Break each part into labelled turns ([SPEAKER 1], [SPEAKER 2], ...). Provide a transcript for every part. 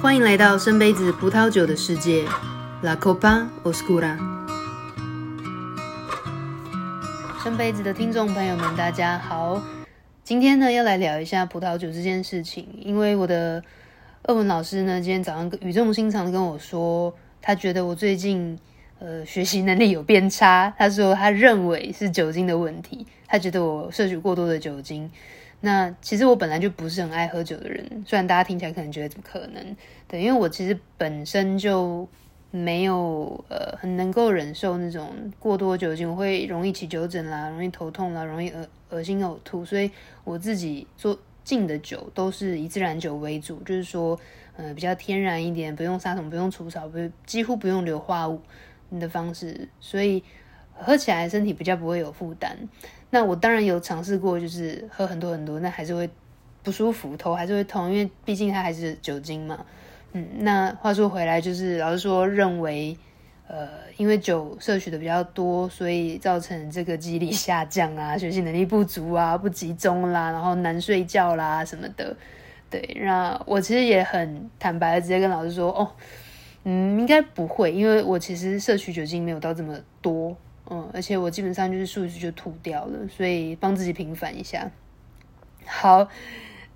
[SPEAKER 1] 欢迎来到深杯子葡萄酒的世界，La Copa Oscura。深杯子的听众朋友们，大家好。今天呢，要来聊一下葡萄酒这件事情，因为我的俄文老师呢，今天早上语重心长的跟我说，他觉得我最近呃学习能力有变差。他说他认为是酒精的问题，他觉得我摄取过多的酒精。那其实我本来就不是很爱喝酒的人，虽然大家听起来可能觉得怎么可能？对，因为我其实本身就没有呃很能够忍受那种过多酒精，我会容易起酒疹啦，容易头痛啦，容易恶恶心呕吐，所以我自己做进的酒都是以自然酒为主，就是说呃比较天然一点，不用杀虫，不用除草，不几乎不用硫化物的方式，所以喝起来身体比较不会有负担。那我当然有尝试过，就是喝很多很多，那还是会不舒服，头还是会痛，因为毕竟它还是酒精嘛。嗯，那话说回来，就是老师说认为，呃，因为酒摄取的比较多，所以造成这个记忆力下降啊，学习能力不足啊，不集中啦，然后难睡觉啦什么的。对，那我其实也很坦白的直接跟老师说，哦，嗯，应该不会，因为我其实摄取酒精没有到这么多。嗯，而且我基本上就是数一漱就吐掉了，所以帮自己平反一下。好，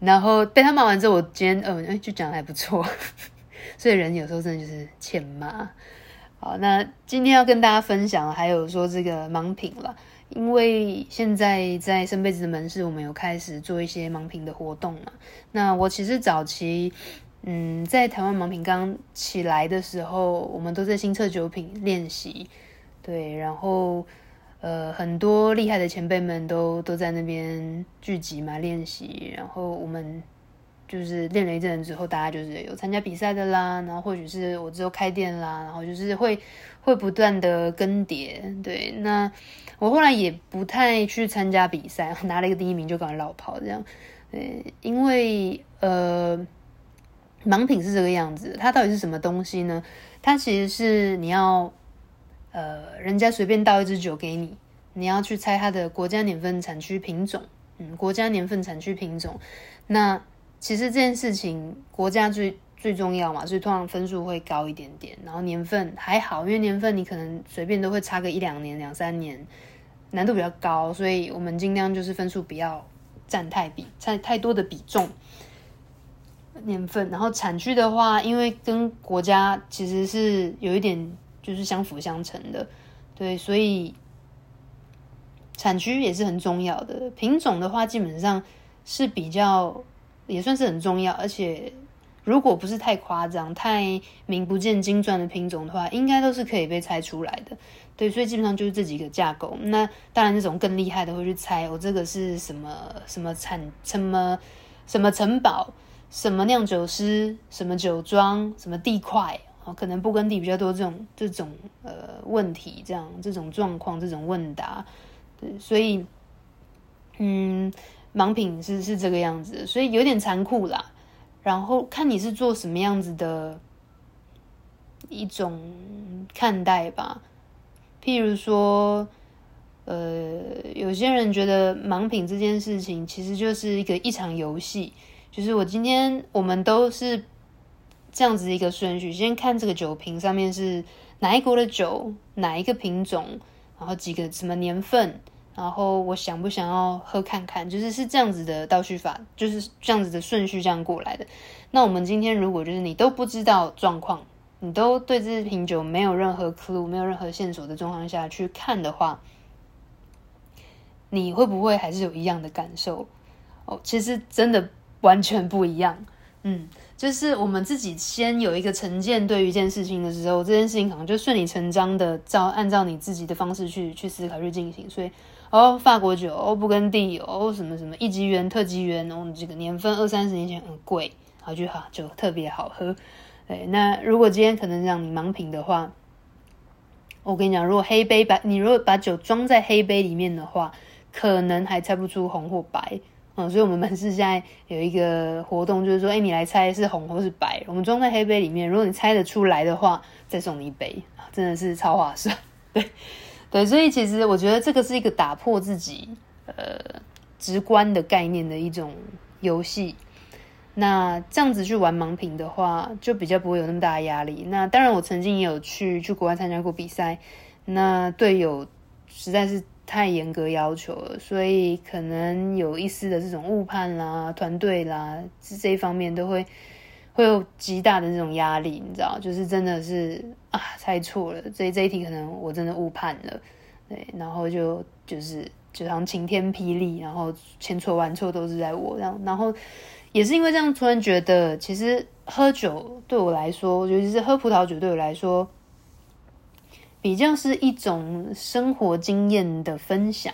[SPEAKER 1] 然后被他骂完之后，我今天嗯，哎，就讲得还不错。所以人有时候真的就是欠骂。好，那今天要跟大家分享，还有说这个盲品了，因为现在在深杯子的门市，我们有开始做一些盲品的活动嘛。那我其实早期，嗯，在台湾盲品刚起来的时候，我们都在新测酒品练习。对，然后呃，很多厉害的前辈们都都在那边聚集嘛，练习。然后我们就是练了一阵子之后，大家就是有参加比赛的啦，然后或许是我之后开店啦，然后就是会会不断的更迭。对，那我后来也不太去参加比赛，拿了一个第一名就赶快落跑这样。对，因为呃，盲品是这个样子，它到底是什么东西呢？它其实是你要。呃，人家随便倒一支酒给你，你要去猜它的国家年份、产区、品种。嗯，国家年份、产区、品种。那其实这件事情，国家最最重要嘛，所以通常分数会高一点点。然后年份还好，因为年份你可能随便都会差个一两年、两三年，难度比较高，所以我们尽量就是分数不要占太比、占太多的比重。年份，然后产区的话，因为跟国家其实是有一点。就是相辅相成的，对，所以产区也是很重要的。品种的话，基本上是比较也算是很重要，而且如果不是太夸张、太名不见经传的品种的话，应该都是可以被猜出来的。对，所以基本上就是这几个架构。那当然，那种更厉害的会去猜，我、这个是什么什么产什么什么城堡、什么酿酒师、什么酒庄、什么地块。哦可能不耕地比较多这种这种呃问题，这样这种状况，这种问答，所以嗯，盲品是是这个样子，所以有点残酷啦。然后看你是做什么样子的一种看待吧。譬如说，呃，有些人觉得盲品这件事情其实就是一个一场游戏，就是我今天我们都是。这样子一个顺序，先看这个酒瓶上面是哪一国的酒，哪一个品种，然后几个什么年份，然后我想不想要喝看看，就是是这样子的倒叙法，就是这样子的顺序这样过来的。那我们今天如果就是你都不知道状况，你都对这瓶酒没有任何 clue，没有任何线索的状况下去看的话，你会不会还是有一样的感受？哦，其实真的完全不一样，嗯。就是我们自己先有一个成见，对于一件事情的时候，这件事情可能就顺理成章的照按照你自己的方式去去思考去进行。所以，哦，法国酒，哦，布根地，哦，什么什么一级园、特级园，哦，这个年份二三十年前很贵，然后就好就特别好喝。对，那如果今天可能让你盲品的话，我跟你讲，如果黑杯把你如果把酒装在黑杯里面的话，可能还猜不出红或白。嗯，所以我们门市现在有一个活动，就是说，哎，你来猜是红或是白，我们装在黑杯里面，如果你猜得出来的话，再送你一杯，真的是超划算。对，对，所以其实我觉得这个是一个打破自己呃直观的概念的一种游戏。那这样子去玩盲品的话，就比较不会有那么大的压力。那当然，我曾经也有去去国外参加过比赛，那队友实在是太严格要求了，所以可能有一丝的这种误判啦、团队啦，这一方面都会会有极大的这种压力，你知道，就是真的是啊，猜错了，这这一题可能我真的误判了，对，然后就就是就像晴天霹雳，然后千错万错都是在我这样，然后。也是因为这样，突然觉得其实喝酒对我来说，尤其是喝葡萄酒对我来说，比较是一种生活经验的分享，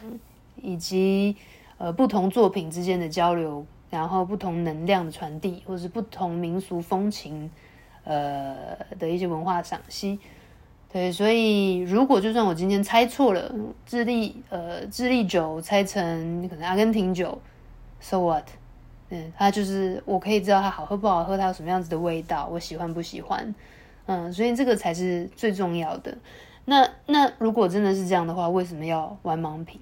[SPEAKER 1] 以及呃不同作品之间的交流，然后不同能量的传递，或是不同民俗风情呃的一些文化赏析。对，所以如果就算我今天猜错了，智利呃智利酒猜成可能阿根廷酒，so what？嗯，它就是我可以知道它好喝不好喝，它有什么样子的味道，我喜欢不喜欢，嗯，所以这个才是最重要的。那那如果真的是这样的话，为什么要玩盲品？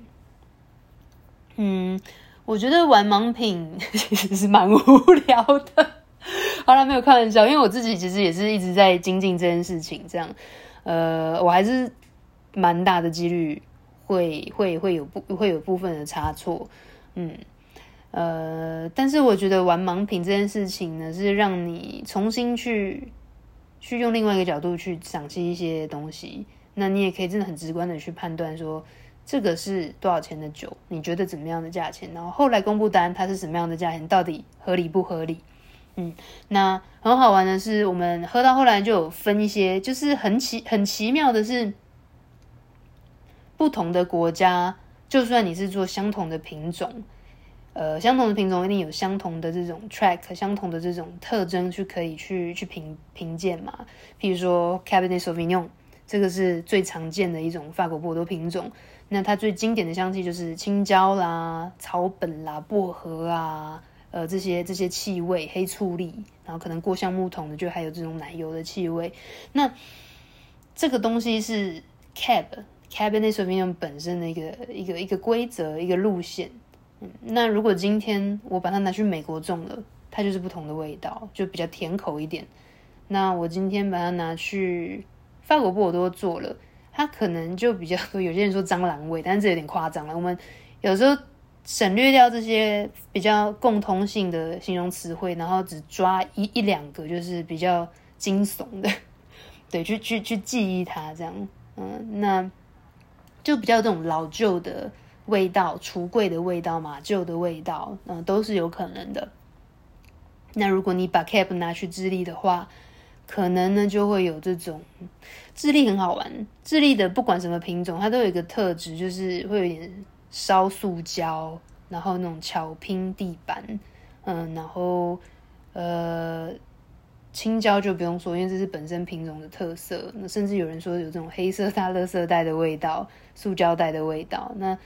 [SPEAKER 1] 嗯，我觉得玩盲品 其实是蛮无聊的。好了，没有开玩笑，因为我自己其实也是一直在精进这件事情，这样，呃，我还是蛮大的几率会会会有部会有部分的差错，嗯。呃，但是我觉得玩盲品这件事情呢，是让你重新去去用另外一个角度去赏析一些东西。那你也可以真的很直观的去判断说，这个是多少钱的酒，你觉得怎么样的价钱？然后后来公布单，它是什么样的价钱，到底合理不合理？嗯，那很好玩的是，我们喝到后来就有分一些，就是很奇很奇妙的是，不同的国家，就算你是做相同的品种。呃，相同的品种一定有相同的这种 track，相同的这种特征去可以去去评评鉴嘛。譬如说 Cabernet Sauvignon，这个是最常见的一种法国波多品种。那它最经典的香气就是青椒啦、草本啦、薄荷啊，呃，这些这些气味，黑醋栗，然后可能过橡木桶的就还有这种奶油的气味。那这个东西是 Cab Cabernet Sauvignon 本身的一个一个一个规则，一个路线。那如果今天我把它拿去美国种了，它就是不同的味道，就比较甜口一点。那我今天把它拿去法国波尔多做了，它可能就比较多。有些人说蟑螂味，但是这有点夸张了。我们有时候省略掉这些比较共通性的形容词汇，然后只抓一一两个，就是比较惊悚的，对，去去去记忆它这样。嗯，那就比较这种老旧的。味道，橱柜的味道嘛，旧的味道，嗯、都是有可能的。那如果你把 cap 拿去智利的话，可能呢就会有这种。智利很好玩，智利的不管什么品种，它都有一个特质，就是会有点烧塑胶，然后那种巧拼地板，嗯，然后呃。青椒就不用说，因为这是本身品种的特色。那甚至有人说有这种黑色大垃圾袋的味道，塑胶袋的味道。那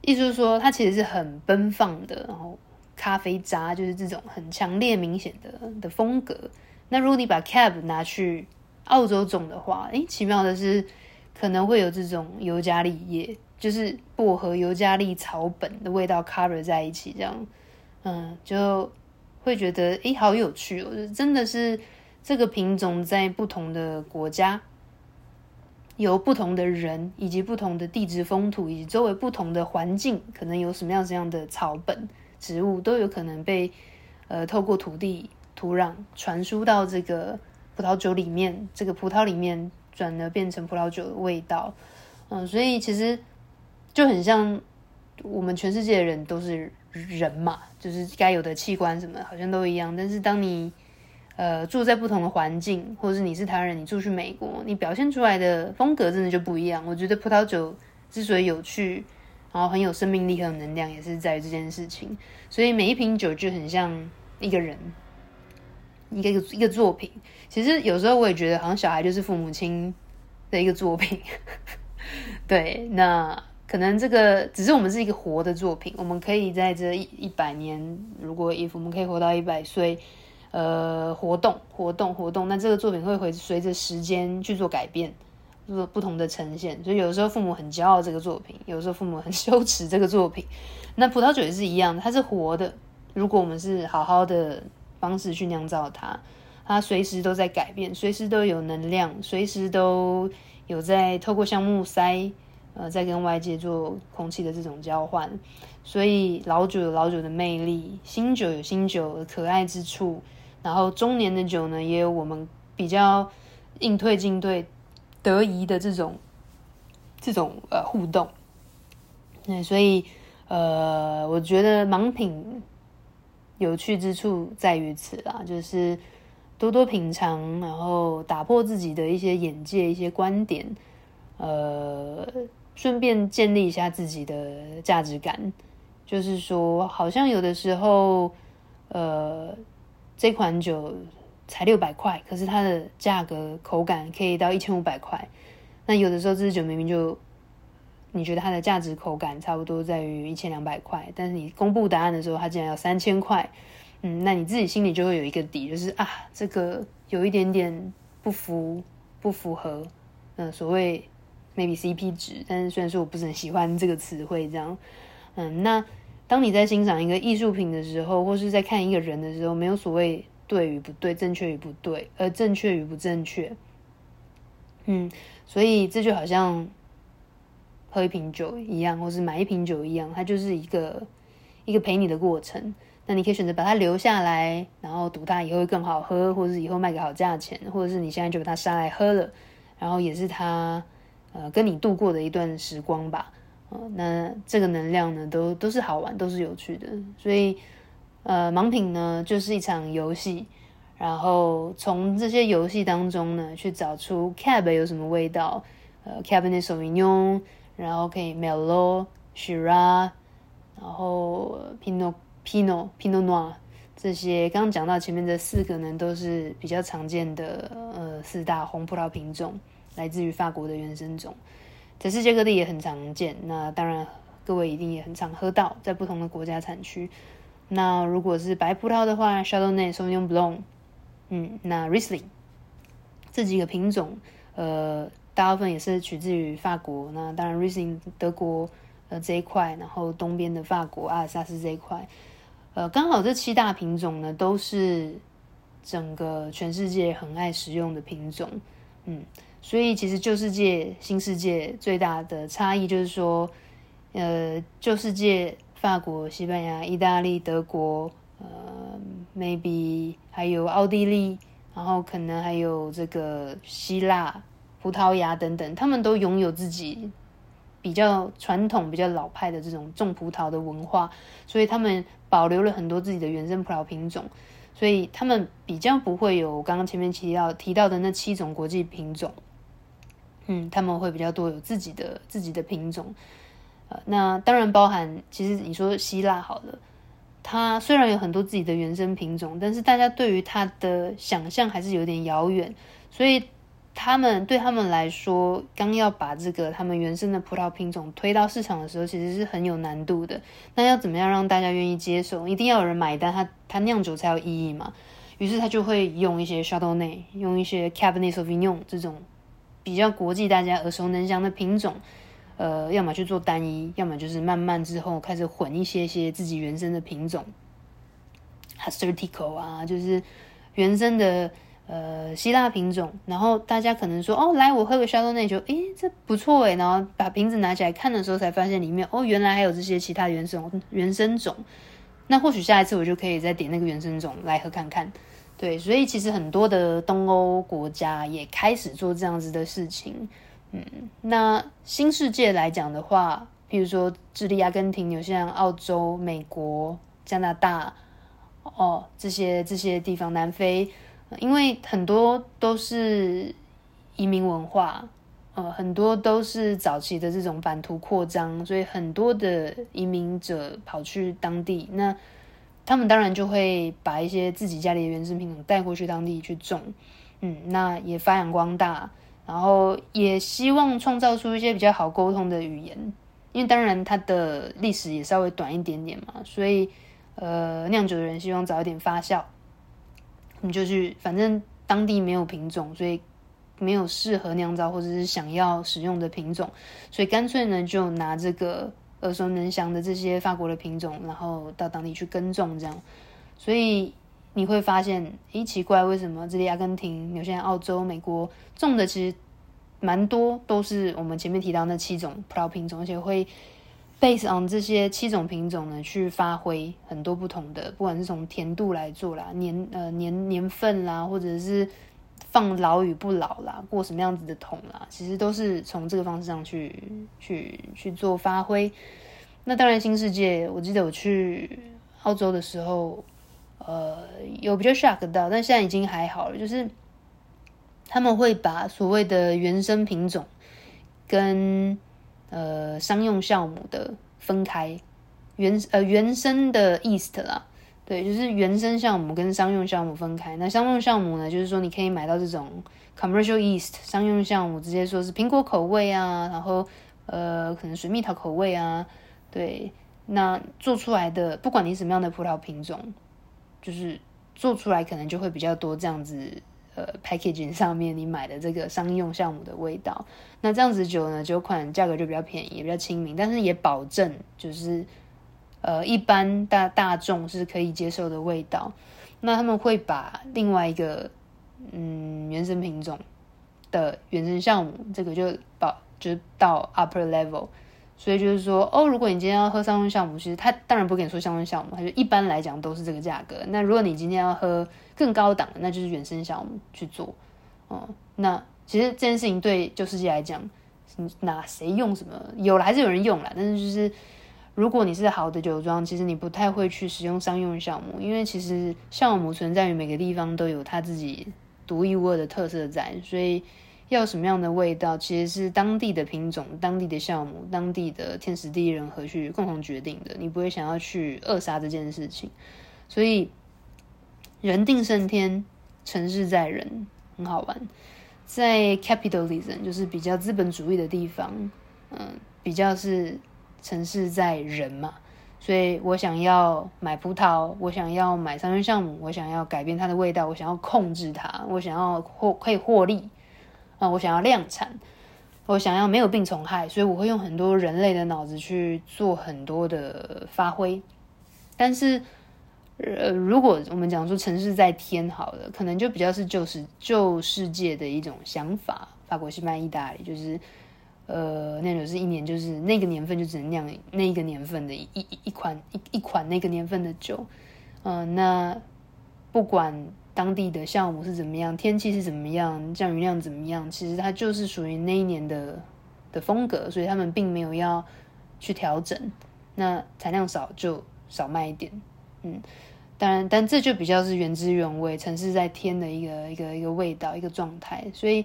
[SPEAKER 1] 意思是说，它其实是很奔放的，然后咖啡渣就是这种很强烈明显的的风格。那如果你把 Cab 拿去澳洲种的话，诶，奇妙的是可能会有这种尤加利叶，就是薄荷、尤加利草本的味道 cover 在一起，这样，嗯，就。会觉得诶，好有趣哦！真的是这个品种在不同的国家，有不同的人，以及不同的地质风土，以及周围不同的环境，可能有什么样这样的草本植物，都有可能被呃透过土地土壤传输到这个葡萄酒里面，这个葡萄里面转而变成葡萄酒的味道。嗯，所以其实就很像我们全世界的人都是。人嘛，就是该有的器官什么好像都一样。但是当你呃住在不同的环境，或者是你是台湾人，你住去美国，你表现出来的风格真的就不一样。我觉得葡萄酒之所以有趣，然后很有生命力、很有能量，也是在于这件事情。所以每一瓶酒就很像一个人，一个一个作品。其实有时候我也觉得，好像小孩就是父母亲的一个作品。对，那。可能这个只是我们是一个活的作品，我们可以在这一一百年，如果 if 我们可以活到一百岁，呃，活动活动活动，那这个作品会会随着时间去做改变，做不同的呈现。所以有的时候父母很骄傲这个作品，有时候父母很 羞耻这个作品。那葡萄酒也是一样的，它是活的。如果我们是好好的方式去酿造它，它随时都在改变，随时都有能量，随时都有在透过橡木塞，呃，在跟外界做空气的这种交换。所以老酒有老酒的魅力，新酒有新酒的可爱之处，然后中年的酒呢，也有我们比较应退进退得宜的这种这种呃互动。对，所以呃，我觉得盲品有趣之处在于此啦，就是多多品尝，然后打破自己的一些眼界、一些观点，呃，顺便建立一下自己的价值感。就是说，好像有的时候，呃，这款酒才六百块，可是它的价格口感可以到一千五百块。那有的时候这支酒明明就，你觉得它的价值口感差不多在于一千两百块，但是你公布答案的时候，它竟然要三千块。嗯，那你自己心里就会有一个底，就是啊，这个有一点点不符不符合，嗯、所谓 maybe CP 值。但是虽然说我不是很喜欢这个词汇，这样，嗯，那。当你在欣赏一个艺术品的时候，或是在看一个人的时候，没有所谓对与不对，正确与不对，而正确与不正确。嗯，所以这就好像喝一瓶酒一样，或是买一瓶酒一样，它就是一个一个陪你的过程。那你可以选择把它留下来，然后赌它以后会更好喝，或者是以后卖个好价钱，或者是你现在就把它杀来喝了，然后也是它呃跟你度过的一段时光吧。那这个能量呢，都都是好玩，都是有趣的。所以，呃，盲品呢，就是一场游戏，然后从这些游戏当中呢，去找出 Cab 有什么味道，呃，cabinet s a u v i g n o n 然后可以 Melo、Shira，然后 Pinot、Pinot、Pinot Noir 这些，刚刚讲到前面这四个呢，都是比较常见的，呃，四大红葡萄品种，来自于法国的原生种。在世界各地也很常见，那当然各位一定也很常喝到，在不同的国家产区。那如果是白葡萄的话，Chardonnay、Sauvignon Blanc，嗯，那 Riesling 这几个品种，呃，大部分也是取自于法国。那当然，rising 德国呃这一块，然后东边的法国阿尔萨斯这一块，呃，刚好这七大品种呢，都是整个全世界很爱食用的品种，嗯。所以，其实旧世界、新世界最大的差异就是说，呃，旧世界法国、西班牙、意大利、德国，呃，maybe 还有奥地利，然后可能还有这个希腊、葡萄牙等等，他们都拥有自己比较传统、比较老派的这种种葡萄的文化，所以他们保留了很多自己的原生葡萄品种，所以他们比较不会有刚刚前面提到提到的那七种国际品种。嗯，他们会比较多有自己的自己的品种，呃，那当然包含其实你说希腊好了，它虽然有很多自己的原生品种，但是大家对于它的想象还是有点遥远，所以他们对他们来说，刚要把这个他们原生的葡萄品种推到市场的时候，其实是很有难度的。那要怎么样让大家愿意接受？一定要有人买单，它它酿酒才有意义嘛。于是他就会用一些 Chardonnay，用一些 Cabernet Sauvignon 这种。比较国际，大家耳熟能详的品种，呃，要么去做单一，要么就是慢慢之后开始混一些些自己原生的品种，Assyrtiko 啊，就是原生的呃希腊品种。然后大家可能说，哦，来我喝个 Chardonnay 就，诶，这不错诶。然后把瓶子拿起来看的时候，才发现里面，哦，原来还有这些其他原生原生种。那或许下一次我就可以再点那个原生种来喝看看。对，所以其实很多的东欧国家也开始做这样子的事情。嗯，那新世界来讲的话，比如说智利、阿根廷，有像澳洲、美国、加拿大，哦，这些这些地方，南非，因为很多都是移民文化，呃，很多都是早期的这种版图扩张，所以很多的移民者跑去当地那。他们当然就会把一些自己家里的原生品种带过去当地去种，嗯，那也发扬光大，然后也希望创造出一些比较好沟通的语言，因为当然它的历史也稍微短一点点嘛，所以呃，酿酒的人希望早一点发酵，你就去，反正当地没有品种，所以没有适合酿造或者是想要使用的品种，所以干脆呢就拿这个。耳熟能详的这些法国的品种，然后到当地去耕种，这样，所以你会发现，咦，奇怪，为什么这里阿根廷、有些、澳洲、美国种的其实蛮多，都是我们前面提到那七种葡萄品种，而且会 Based on 这些七种品种呢，去发挥很多不同的，不管是从甜度来做啦，年呃年年份啦，或者是放老与不老啦，过什么样子的桶啦，其实都是从这个方式上去去去做发挥。那当然，新世界，我记得我去澳洲的时候。呃，有比较 shock 到，但现在已经还好了。就是他们会把所谓的原生品种跟呃商用酵母的分开，原呃原生的 yeast 啦，对，就是原生酵母跟商用酵母分开。那商用酵母呢，就是说你可以买到这种 commercial yeast 商用酵母，直接说是苹果口味啊，然后呃可能水蜜桃口味啊，对，那做出来的不管你什么样的葡萄品种。就是做出来可能就会比较多这样子，呃，packaging 上面你买的这个商用酵母的味道，那这样子酒呢，酒款价格就比较便宜，也比较亲民，但是也保证就是，呃，一般大大众是可以接受的味道。那他们会把另外一个，嗯，原生品种的原生酵母，这个就保就是到 upper level。所以就是说，哦，如果你今天要喝商用酵母，其实他当然不跟你说商用酵母，他就一般来讲都是这个价格。那如果你今天要喝更高档的，那就是原生酵母去做。哦、那其实这件事情对旧世界来讲，那谁用什么有了还是有人用了，但是就是如果你是好的酒庄，其实你不太会去使用商用酵母，因为其实酵母存在于每个地方都有它自己独一无二的特色在，所以。要什么样的味道，其实是当地的品种、当地的酵母、当地的天时地利人和去共同决定的。你不会想要去扼杀这件事情，所以人定胜天，成事在人，很好玩。在 capitalism 就是比较资本主义的地方，嗯，比较是成事在人嘛。所以我想要买葡萄，我想要买商业项目，我想要改变它的味道，我想要控制它，我想要获可以获利。啊，我想要量产，我想要没有病虫害，所以我会用很多人类的脑子去做很多的发挥。但是，呃，如果我们讲说城市在天好了，可能就比较是旧世旧世界的一种想法。法国、西班牙、意大利，就是呃，那种是一年就是那个年份就只能酿那一个年份的一一一款一一款那个年份的酒。嗯、那不管。当地的项目是怎么样，天气是怎么样，降雨量怎么样，其实它就是属于那一年的的风格，所以他们并没有要去调整。那产量少就少卖一点，嗯，当然，但这就比较是原汁原味，城市在天的一个一个一个味道，一个状态。所以，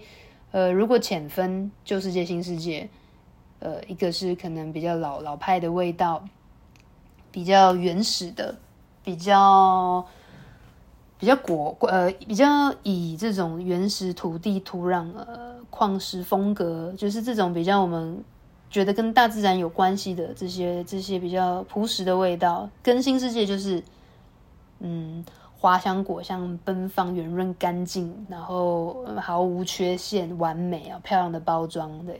[SPEAKER 1] 呃，如果浅分旧世界、新世界，呃，一个是可能比较老老派的味道，比较原始的，比较。比较果呃，比较以这种原始土地土壤呃矿石风格，就是这种比较我们觉得跟大自然有关系的这些这些比较朴实的味道，跟新世界就是嗯花香果香奔放圆润干净，然后毫无缺陷完美啊漂亮的包装对，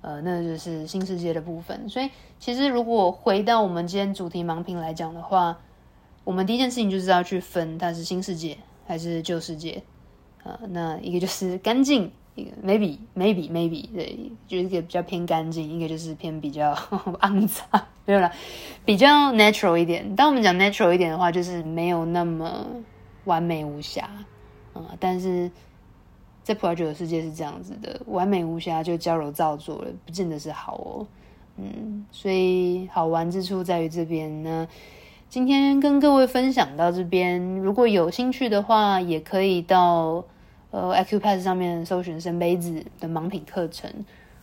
[SPEAKER 1] 呃那就是新世界的部分。所以其实如果回到我们今天主题盲品来讲的话。我们第一件事情就是要去分它是新世界还是旧世界啊？那一个就是 干净，一个 maybe maybe maybe 对，就是一个比较偏干净，一个就是偏比较 肮脏，没有啦，比较 natural 一点。当我们讲 natural 一点的话，就是没有那么完美无瑕啊。但是在葡萄酒的世界是这样子的，完美无瑕就娇柔造作了，不见得是好哦。嗯，所以好玩之处在于这边呢。今天跟各位分享到这边，如果有兴趣的话，也可以到呃 Acupass 上面搜寻生杯子的盲品课程。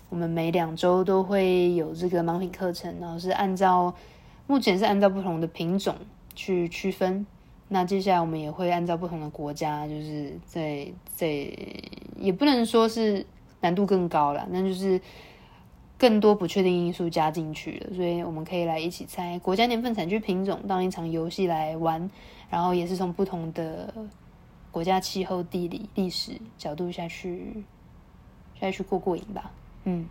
[SPEAKER 1] 我们每两周都会有这个盲品课程，然后是按照目前是按照不同的品种去区分。那接下来我们也会按照不同的国家，就是在在也不能说是难度更高了，那就是。更多不确定因素加进去了，所以我们可以来一起猜国家年份、产区、品种，当一场游戏来玩，然后也是从不同的国家气候、地理、历史角度下去下去过过瘾吧。嗯，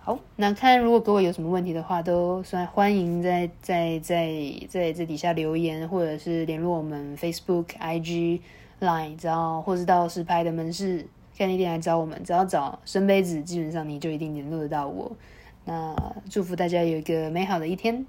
[SPEAKER 1] 好，那看如果各位有什么问题的话，都算欢迎在在在在这底下留言，或者是联络我们 Facebook、IG、Line，只要或是到实拍的门市看一点来找我们，只要找深杯子，基本上你就一定联络得到我。那祝福大家有一个美好的一天。